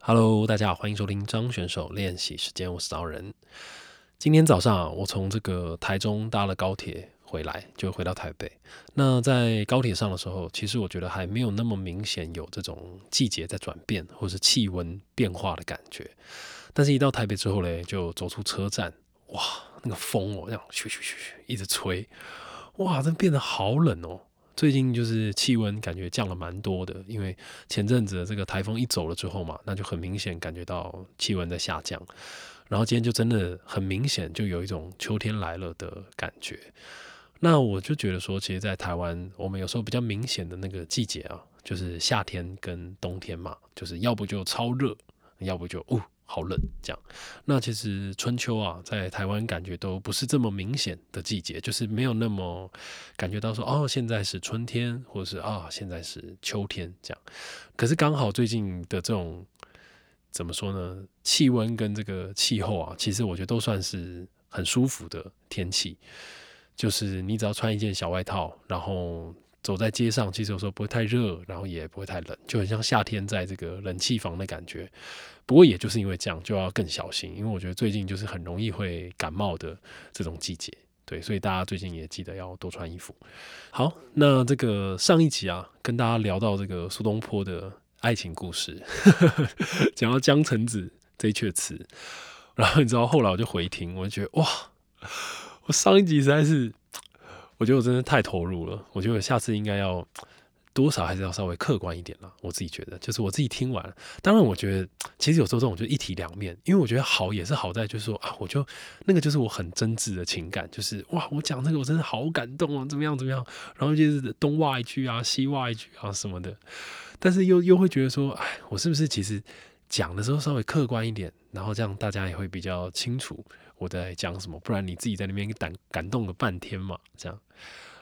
Hello，大家好，欢迎收听张选手练习时间，我是刀人。今天早上，我从这个台中搭了高铁回来，就回到台北。那在高铁上的时候，其实我觉得还没有那么明显有这种季节在转变，或是气温变化的感觉。但是，一到台北之后嘞，就走出车站，哇，那个风哦，这样咻咻咻咻一直吹，哇，真变得好冷哦。最近就是气温感觉降了蛮多的，因为前阵子这个台风一走了之后嘛，那就很明显感觉到气温在下降。然后今天就真的很明显，就有一种秋天来了的感觉。那我就觉得说，其实，在台湾，我们有时候比较明显的那个季节啊，就是夏天跟冬天嘛，就是要不就超热，要不就哦。好冷，这样。那其实春秋啊，在台湾感觉都不是这么明显的季节，就是没有那么感觉到说，哦，现在是春天，或者是啊，现在是秋天这样。可是刚好最近的这种怎么说呢？气温跟这个气候啊，其实我觉得都算是很舒服的天气。就是你只要穿一件小外套，然后走在街上，其实有时候不会太热，然后也不会太冷，就很像夏天在这个冷气房的感觉。不过，也就是因为这样，就要更小心。因为我觉得最近就是很容易会感冒的这种季节，对，所以大家最近也记得要多穿衣服。好，那这个上一集啊，跟大家聊到这个苏东坡的爱情故事，讲到江城子这一阙词，然后你知道后来我就回听，我就觉得哇，我上一集实在是，我觉得我真的太投入了，我觉得下次应该要。多少还是要稍微客观一点啦。我自己觉得，就是我自己听完，当然我觉得其实有时候这种就一体两面，因为我觉得好也是好在就是说啊，我就那个就是我很真挚的情感，就是哇，我讲这个我真的好感动啊，怎么样怎么样，然后就是东挖一句啊，西挖一句啊什么的，但是又又会觉得说，哎，我是不是其实讲的时候稍微客观一点，然后这样大家也会比较清楚我在讲什么，不然你自己在那边感感动了半天嘛，这样。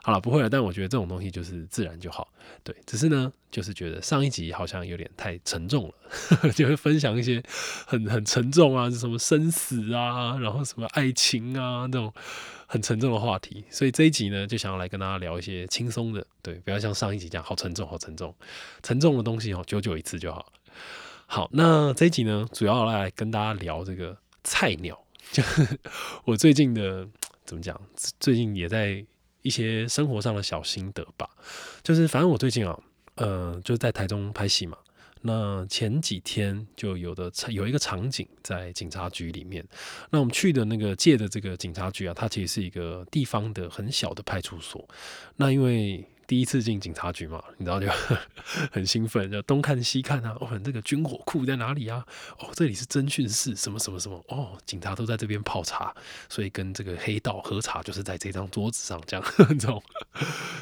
好了，不会了。但我觉得这种东西就是自然就好，对。只是呢，就是觉得上一集好像有点太沉重了，就会分享一些很很沉重啊，什么生死啊，然后什么爱情啊那种很沉重的话题。所以这一集呢，就想要来跟大家聊一些轻松的，对，不要像上一集这样好沉重，好沉重，沉重的东西哦，久久一次就好。好，那这一集呢，主要来跟大家聊这个菜鸟，就我最近的怎么讲，最近也在。一些生活上的小心得吧，就是反正我最近啊，呃，就在台中拍戏嘛。那前几天就有的有一个场景在警察局里面，那我们去的那个借的这个警察局啊，它其实是一个地方的很小的派出所。那因为第一次进警察局嘛，你知道就 很兴奋，就东看西看啊。哦，这个军火库在哪里啊？哦，这里是侦讯室，什么什么什么？哦，警察都在这边泡茶，所以跟这个黑道喝茶就是在这张桌子上，这样 这种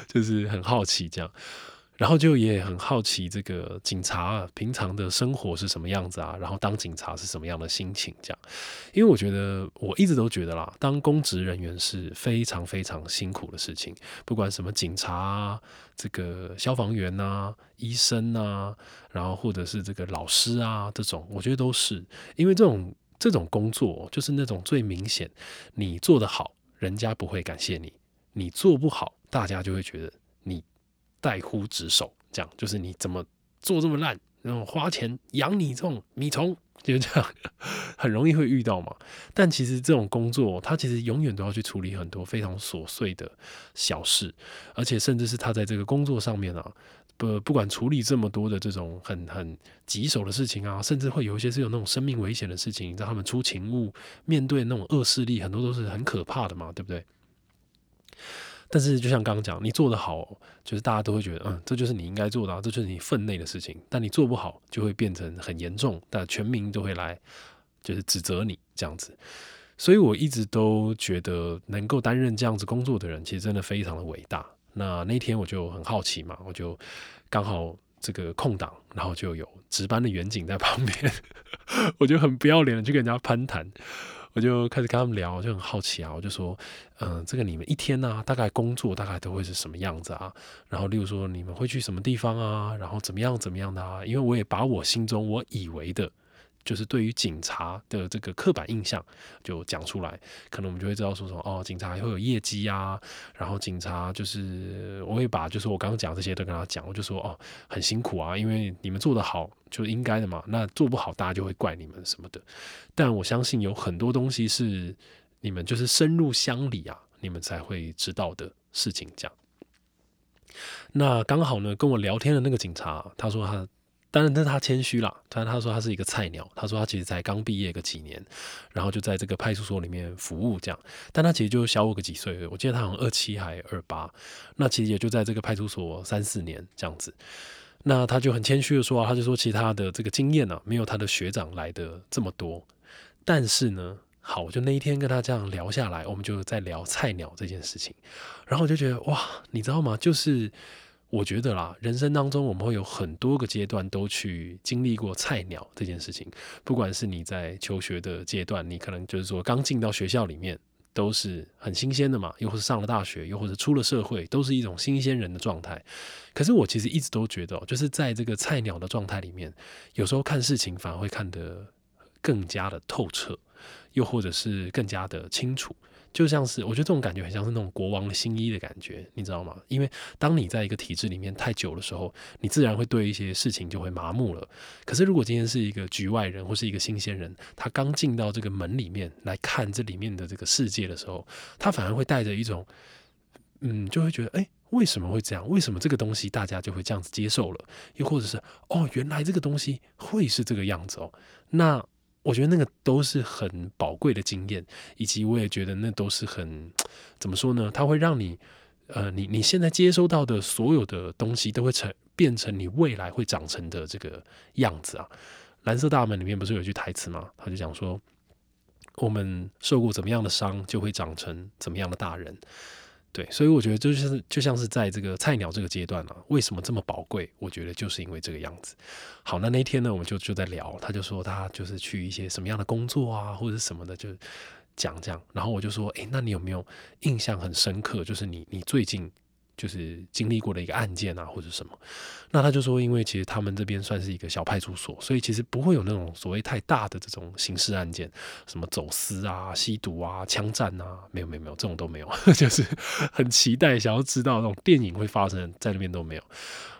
就是很好奇这样。然后就也很好奇，这个警察平常的生活是什么样子啊？然后当警察是什么样的心情？这样，因为我觉得我一直都觉得啦，当公职人员是非常非常辛苦的事情。不管什么警察、这个消防员呐、医生呐，然后或者是这个老师啊，这种，我觉得都是因为这种这种工作，就是那种最明显，你做得好，人家不会感谢你；你做不好，大家就会觉得代乎职守，这样就是你怎么做这么烂，然后花钱养你这种米虫，就这样，很容易会遇到嘛。但其实这种工作，他其实永远都要去处理很多非常琐碎的小事，而且甚至是他在这个工作上面啊，不不管处理这么多的这种很很棘手的事情啊，甚至会有一些是有那种生命危险的事情，让他们出勤务，面对那种恶势力，很多都是很可怕的嘛，对不对？但是，就像刚刚讲，你做得好，就是大家都会觉得，嗯，这就是你应该做的，这就是你分内的事情。但你做不好，就会变成很严重，但全民都会来，就是指责你这样子。所以我一直都觉得，能够担任这样子工作的人，其实真的非常的伟大。那那天我就很好奇嘛，我就刚好这个空档，然后就有值班的远景在旁边，我就很不要脸的去跟人家攀谈。我就开始跟他们聊，就很好奇啊。我就说，嗯，这个你们一天呢，大概工作大概都会是什么样子啊？然后，例如说，你们会去什么地方啊？然后怎么样怎么样的啊？因为我也把我心中我以为的就是对于警察的这个刻板印象就讲出来，可能我们就会知道说什么哦，警察会有业绩啊，然后警察就是我会把就是我刚刚讲这些都跟他讲，我就说哦很辛苦啊，因为你们做得好就应该的嘛，那做不好大家就会怪你们什么的。但我相信有很多东西是你们就是深入乡里啊，你们才会知道的事情。这样，那刚好呢，跟我聊天的那个警察，他说他。当然，但是他谦虚了。他他说他是一个菜鸟，他说他其实才刚毕业个几年，然后就在这个派出所里面服务这样。但他其实就小我个几岁，我记得他好像二七还二八，那其实也就在这个派出所三四年这样子。那他就很谦虚的说啊，他就说其他的这个经验呢，没有他的学长来的这么多。但是呢，好，我就那一天跟他这样聊下来，我们就在聊菜鸟这件事情，然后我就觉得哇，你知道吗？就是。我觉得啦，人生当中我们会有很多个阶段都去经历过菜鸟这件事情。不管是你在求学的阶段，你可能就是说刚进到学校里面都是很新鲜的嘛，又或是上了大学，又或者出了社会，都是一种新鲜人的状态。可是我其实一直都觉得，就是在这个菜鸟的状态里面，有时候看事情反而会看得更加的透彻，又或者是更加的清楚。就像是我觉得这种感觉很像是那种国王的新衣的感觉，你知道吗？因为当你在一个体制里面太久的时候，你自然会对一些事情就会麻木了。可是如果今天是一个局外人或是一个新鲜人，他刚进到这个门里面来看这里面的这个世界的时候，他反而会带着一种，嗯，就会觉得，哎，为什么会这样？为什么这个东西大家就会这样子接受了？又或者是，哦，原来这个东西会是这个样子哦，那。我觉得那个都是很宝贵的经验，以及我也觉得那都是很怎么说呢？它会让你，呃，你你现在接收到的所有的东西，都会成变成你未来会长成的这个样子啊。蓝色大门里面不是有句台词吗？他就讲说，我们受过怎么样的伤，就会长成怎么样的大人。对，所以我觉得就是就像是在这个菜鸟这个阶段啊，为什么这么宝贵？我觉得就是因为这个样子。好，那那天呢，我们就就在聊，他就说他就是去一些什么样的工作啊，或者什么的，就讲讲。然后我就说，哎，那你有没有印象很深刻？就是你你最近。就是经历过的一个案件啊，或者什么，那他就说，因为其实他们这边算是一个小派出所，所以其实不会有那种所谓太大的这种刑事案件，什么走私啊、吸毒啊、枪战啊，没有没有没有，这种都没有，就是很期待想要知道那种电影会发生在那边都没有。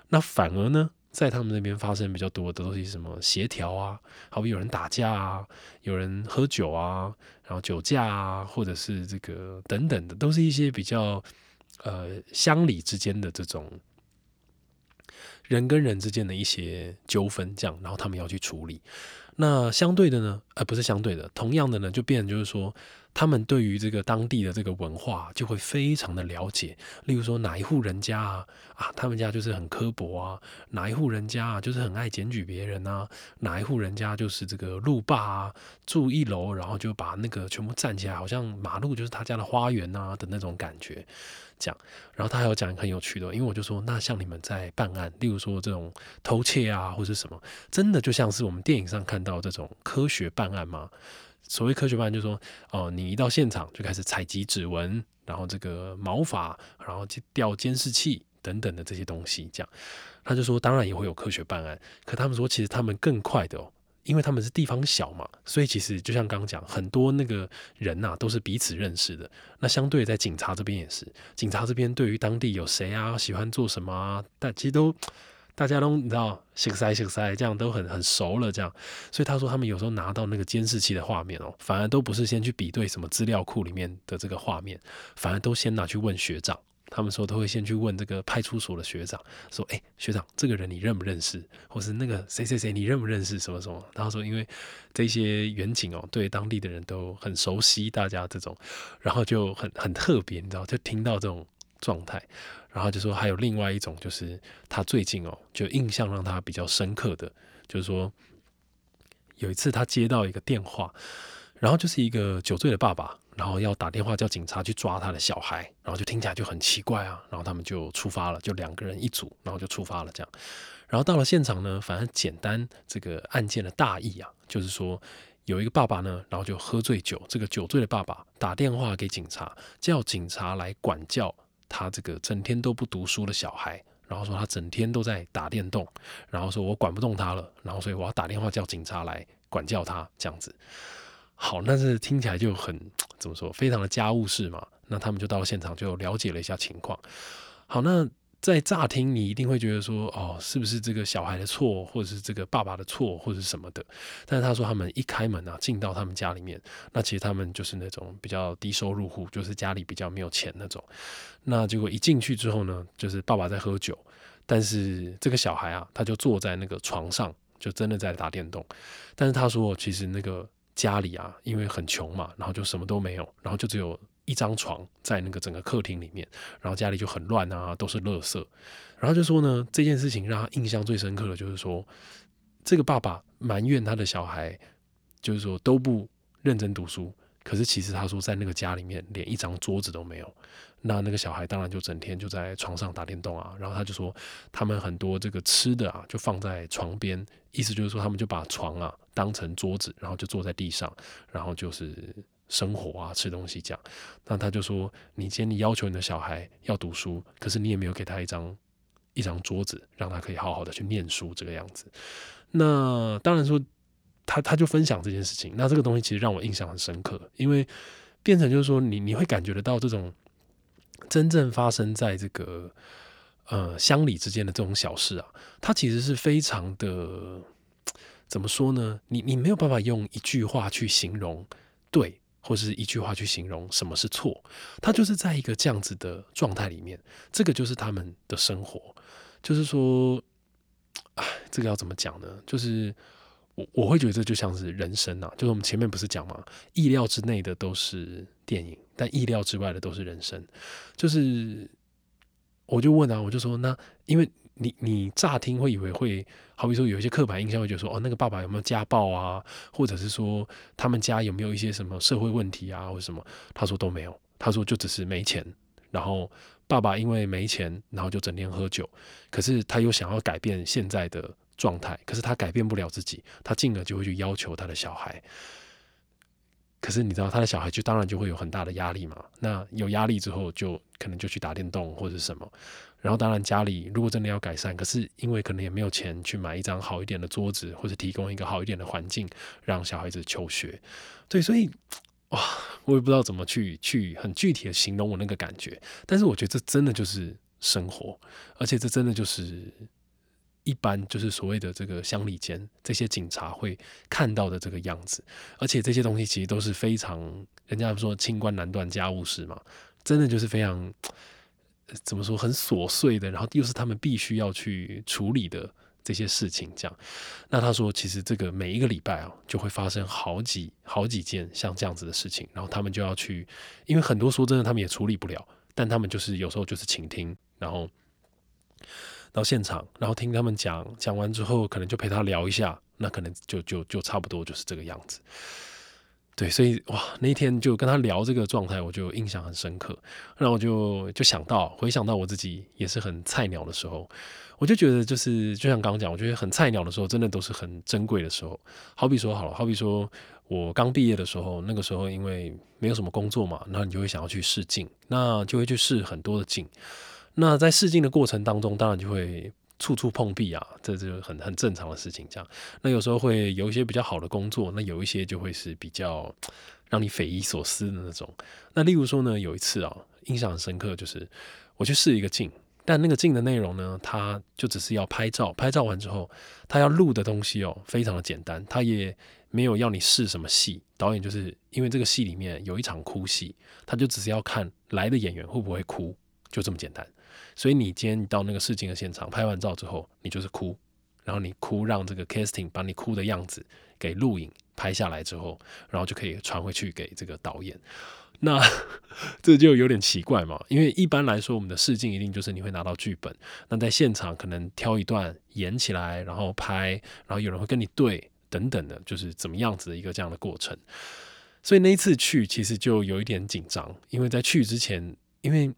那反而呢，在他们那边发生比较多的都是什么协调啊，好比有人打架啊，有人喝酒啊，然后酒驾啊，或者是这个等等的，都是一些比较。呃，乡里之间的这种人跟人之间的一些纠纷，这样，然后他们要去处理。那相对的呢，呃，不是相对的，同样的呢，就变成就是说。他们对于这个当地的这个文化就会非常的了解，例如说哪一户人家啊啊，他们家就是很刻薄啊，哪一户人家啊就是很爱检举别人啊，哪一户人家就是这个路霸啊，住一楼然后就把那个全部站起来，好像马路就是他家的花园啊的那种感觉，讲。然后他还有讲很有趣的，因为我就说，那像你们在办案，例如说这种偷窃啊或者什么，真的就像是我们电影上看到这种科学办案吗？所谓科学办案，就是说，哦，你一到现场就开始采集指纹，然后这个毛发，然后去调监视器等等的这些东西，这样，他就说，当然也会有科学办案，可他们说，其实他们更快的哦，因为他们是地方小嘛，所以其实就像刚刚讲，很多那个人呐都是彼此认识的。那相对在警察这边也是，警察这边对于当地有谁啊，喜欢做什么啊，但其实都。大家都你知道，醒塞醒塞，这样都很很熟了，这样，所以他说他们有时候拿到那个监视器的画面哦，反而都不是先去比对什么资料库里面的这个画面，反而都先拿去问学长。他们说都会先去问这个派出所的学长，说：“哎，学长，这个人你认不认识？或是那个谁谁谁你认不认识？什么什么？”然后说，因为这些远景哦，对当地的人都很熟悉，大家这种，然后就很很特别，你知道，就听到这种状态。然后就说还有另外一种，就是他最近哦，就印象让他比较深刻的，就是说有一次他接到一个电话，然后就是一个酒醉的爸爸，然后要打电话叫警察去抓他的小孩，然后就听起来就很奇怪啊，然后他们就出发了，就两个人一组，然后就出发了这样，然后到了现场呢，反正简单这个案件的大意啊，就是说有一个爸爸呢，然后就喝醉酒，这个酒醉的爸爸打电话给警察，叫警察来管教。他这个整天都不读书的小孩，然后说他整天都在打电动，然后说我管不动他了，然后所以我要打电话叫警察来管教他这样子。好，那是听起来就很怎么说，非常的家务事嘛。那他们就到了现场，就了解了一下情况。好，那在乍听，你一定会觉得说，哦，是不是这个小孩的错，或者是这个爸爸的错，或者是什么的？但是他说，他们一开门啊，进到他们家里面，那其实他们就是那种比较低收入户，就是家里比较没有钱那种。那结果一进去之后呢，就是爸爸在喝酒，但是这个小孩啊，他就坐在那个床上，就真的在打电动。但是他说，其实那个家里啊，因为很穷嘛，然后就什么都没有，然后就只有。一张床在那个整个客厅里面，然后家里就很乱啊，都是垃圾。然后就说呢，这件事情让他印象最深刻的就是说，这个爸爸埋怨他的小孩，就是说都不认真读书。可是其实他说，在那个家里面连一张桌子都没有。那那个小孩当然就整天就在床上打电动啊。然后他就说，他们很多这个吃的啊，就放在床边，意思就是说，他们就把床啊当成桌子，然后就坐在地上，然后就是。生活啊，吃东西这样，那他就说：“你今天你要求你的小孩要读书，可是你也没有给他一张一张桌子，让他可以好好的去念书这个样子。”那当然说，他他就分享这件事情。那这个东西其实让我印象很深刻，因为变成就是说，你你会感觉得到这种真正发生在这个呃乡里之间的这种小事啊，它其实是非常的怎么说呢？你你没有办法用一句话去形容对。或是一句话去形容什么是错，他就是在一个这样子的状态里面，这个就是他们的生活。就是说，哎，这个要怎么讲呢？就是我我会觉得这就像是人生啊，就是我们前面不是讲嘛，意料之内的都是电影，但意料之外的都是人生。就是我就问啊，我就说那因为。你你乍听会以为会，好比说有一些刻板印象会觉得说，哦，那个爸爸有没有家暴啊，或者是说他们家有没有一些什么社会问题啊，或者什么？他说都没有，他说就只是没钱，然后爸爸因为没钱，然后就整天喝酒，可是他又想要改变现在的状态，可是他改变不了自己，他进而就会去要求他的小孩。可是你知道他的小孩就当然就会有很大的压力嘛，那有压力之后就可能就去打电动或者什么。然后当然家里如果真的要改善，可是因为可能也没有钱去买一张好一点的桌子，或者提供一个好一点的环境让小孩子求学，对，所以哇，我也不知道怎么去去很具体的形容我那个感觉，但是我觉得这真的就是生活，而且这真的就是一般就是所谓的这个乡里间这些警察会看到的这个样子，而且这些东西其实都是非常人家说清官难断家务事嘛，真的就是非常。怎么说很琐碎的，然后又是他们必须要去处理的这些事情，这样。那他说，其实这个每一个礼拜啊，就会发生好几好几件像这样子的事情，然后他们就要去，因为很多说真的，他们也处理不了，但他们就是有时候就是倾听，然后到现场，然后听他们讲，讲完之后，可能就陪他聊一下，那可能就就就差不多就是这个样子。对，所以哇，那天就跟他聊这个状态，我就印象很深刻。然后我就就想到，回想到我自己也是很菜鸟的时候，我就觉得就是就像刚刚讲，我觉得很菜鸟的时候，真的都是很珍贵的时候。好比说好了，好比说我刚毕业的时候，那个时候因为没有什么工作嘛，那你就会想要去试镜，那就会去试很多的镜。那在试镜的过程当中，当然就会。处处碰壁啊，这就很很正常的事情。这样，那有时候会有一些比较好的工作，那有一些就会是比较让你匪夷所思的那种。那例如说呢，有一次啊，印象很深刻，就是我去试一个镜，但那个镜的内容呢，它就只是要拍照，拍照完之后，他要录的东西哦，非常的简单，他也没有要你试什么戏。导演就是因为这个戏里面有一场哭戏，他就只是要看来的演员会不会哭，就这么简单。所以你今天到那个试镜的现场拍完照之后，你就是哭，然后你哭让这个 casting 把你哭的样子给录影拍下来之后，然后就可以传回去给这个导演。那 这就有点奇怪嘛，因为一般来说我们的试镜一定就是你会拿到剧本，那在现场可能挑一段演起来，然后拍，然后有人会跟你对等等的，就是怎么样子的一个这样的过程。所以那一次去其实就有一点紧张，因为在去之前，因为。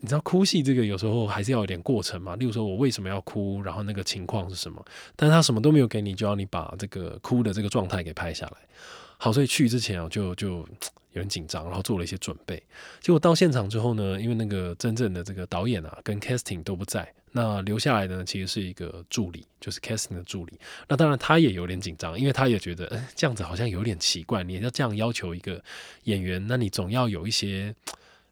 你知道哭戏这个有时候还是要有点过程嘛？例如说我为什么要哭，然后那个情况是什么？但是他什么都没有给你，就要你把这个哭的这个状态给拍下来。好，所以去之前啊，就就有点紧张，然后做了一些准备。结果到现场之后呢，因为那个真正的这个导演啊跟 casting 都不在，那留下来呢，其实是一个助理，就是 casting 的助理。那当然他也有点紧张，因为他也觉得，嗯，这样子好像有点奇怪。你要这样要求一个演员，那你总要有一些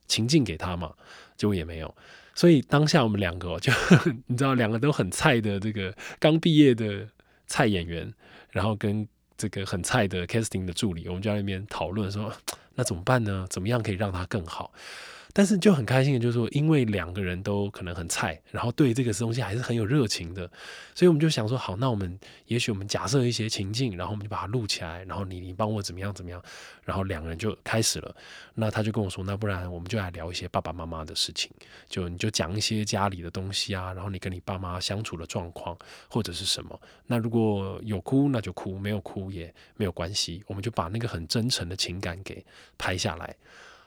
情境给他嘛，结果也没有。所以当下我们两个就 你知道，两个都很菜的这个刚毕业的菜演员，然后跟这个很菜的 casting 的助理，我们就在那边讨论说，那怎么办呢？怎么样可以让他更好？但是就很开心的，就是说，因为两个人都可能很菜，然后对这个东西还是很有热情的，所以我们就想说，好，那我们也许我们假设一些情境，然后我们就把它录起来，然后你你帮我怎么样怎么样，然后两个人就开始了。那他就跟我说，那不然我们就来聊一些爸爸妈妈的事情，就你就讲一些家里的东西啊，然后你跟你爸妈相处的状况或者是什么。那如果有哭那就哭，没有哭也没有关系，我们就把那个很真诚的情感给拍下来。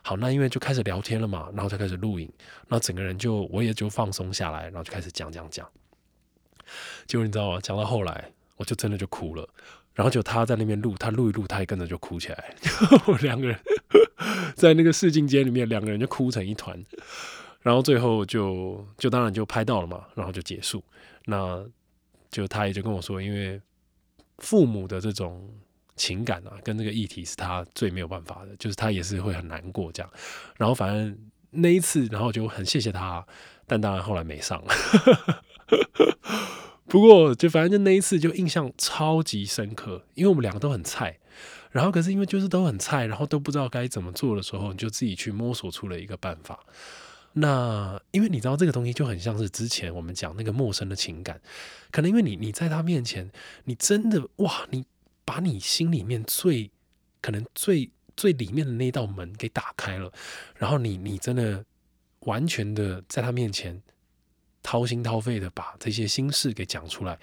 好，那因为就开始聊天了嘛，然后就开始录影，那整个人就我也就放松下来，然后就开始讲讲讲。结果你知道吗？讲到后来，我就真的就哭了。然后就他在那边录，他录一录，他也跟着就哭起来。我两个人在那个试镜间里面，两个人就哭成一团。然后最后就就当然就拍到了嘛，然后就结束。那就他也就跟我说，因为父母的这种。情感啊，跟这个议题是他最没有办法的，就是他也是会很难过这样。然后反正那一次，然后就很谢谢他，但当然后来没上。不过就反正就那一次就印象超级深刻，因为我们两个都很菜。然后可是因为就是都很菜，然后都不知道该怎么做的时候，你就自己去摸索出了一个办法。那因为你知道这个东西就很像是之前我们讲那个陌生的情感，可能因为你你在他面前，你真的哇你。把你心里面最可能最最里面的那道门给打开了，然后你你真的完全的在他面前掏心掏肺的把这些心事给讲出来，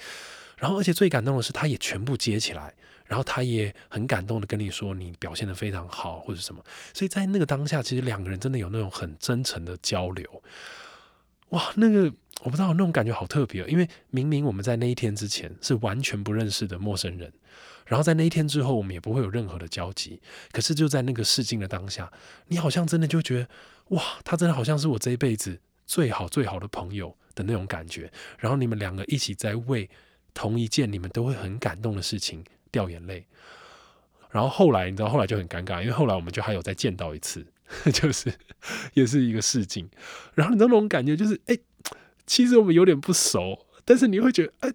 然后而且最感动的是他也全部接起来，然后他也很感动的跟你说你表现的非常好或者什么，所以在那个当下，其实两个人真的有那种很真诚的交流，哇，那个我不知道那种感觉好特别，因为明明我们在那一天之前是完全不认识的陌生人。然后在那一天之后，我们也不会有任何的交集。可是就在那个试镜的当下，你好像真的就觉得，哇，他真的好像是我这一辈子最好最好的朋友的那种感觉。然后你们两个一起在为同一件你们都会很感动的事情掉眼泪。然后后来你知道，后来就很尴尬，因为后来我们就还有再见到一次，就是也是一个试镜。然后你知道那种感觉就是，哎，其实我们有点不熟，但是你会觉得，哎，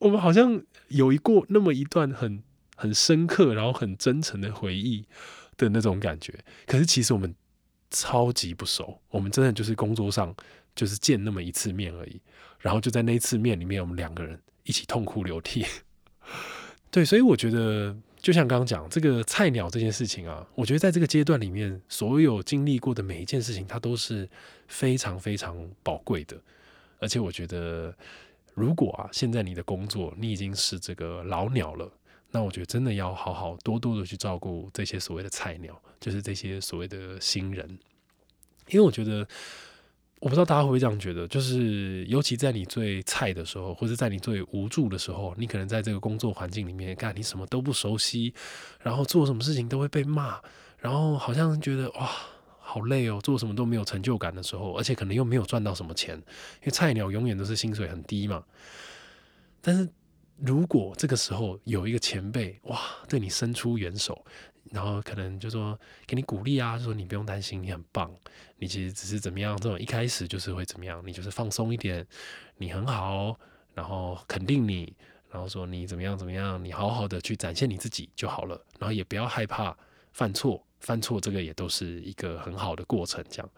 我们好像。有一过那么一段很很深刻，然后很真诚的回忆的那种感觉。可是其实我们超级不熟，我们真的就是工作上就是见那么一次面而已。然后就在那次面里面，我们两个人一起痛哭流涕。对，所以我觉得就像刚刚讲这个菜鸟这件事情啊，我觉得在这个阶段里面，所有经历过的每一件事情，它都是非常非常宝贵的。而且我觉得。如果啊，现在你的工作你已经是这个老鸟了，那我觉得真的要好好多多的去照顾这些所谓的菜鸟，就是这些所谓的新人。因为我觉得，我不知道大家会不会这样觉得，就是尤其在你最菜的时候，或者在你最无助的时候，你可能在这个工作环境里面，干你什么都不熟悉，然后做什么事情都会被骂，然后好像觉得哇。好累哦，做什么都没有成就感的时候，而且可能又没有赚到什么钱，因为菜鸟永远都是薪水很低嘛。但是如果这个时候有一个前辈哇，对你伸出援手，然后可能就说给你鼓励啊，说你不用担心，你很棒，你其实只是怎么样，这种一开始就是会怎么样，你就是放松一点，你很好，然后肯定你，然后说你怎么样怎么样，你好好的去展现你自己就好了，然后也不要害怕犯错。犯错这个也都是一个很好的过程，这样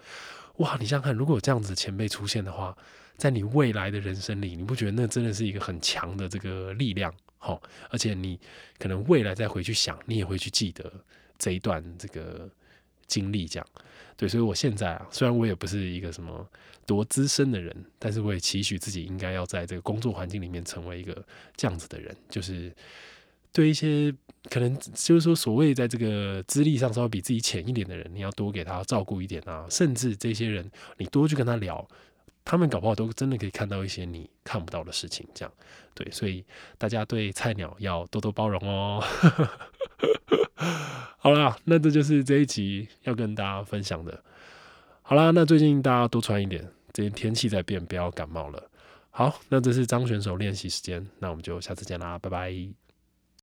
哇！你想想看，如果有这样子前辈出现的话，在你未来的人生里，你不觉得那真的是一个很强的这个力量？好，而且你可能未来再回去想，你也会去记得这一段这个经历，这样对。所以我现在啊，虽然我也不是一个什么多资深的人，但是我也期许自己应该要在这个工作环境里面成为一个这样子的人，就是。对一些可能就是说，所谓在这个资历上稍微比自己浅一点的人，你要多给他照顾一点啊。甚至这些人，你多去跟他聊，他们搞不好都真的可以看到一些你看不到的事情。这样，对，所以大家对菜鸟要多多包容哦。好啦，那这就是这一集要跟大家分享的。好啦，那最近大家多穿一点。最近天气在变，不要感冒了。好，那这是张选手练习时间，那我们就下次见啦，拜拜。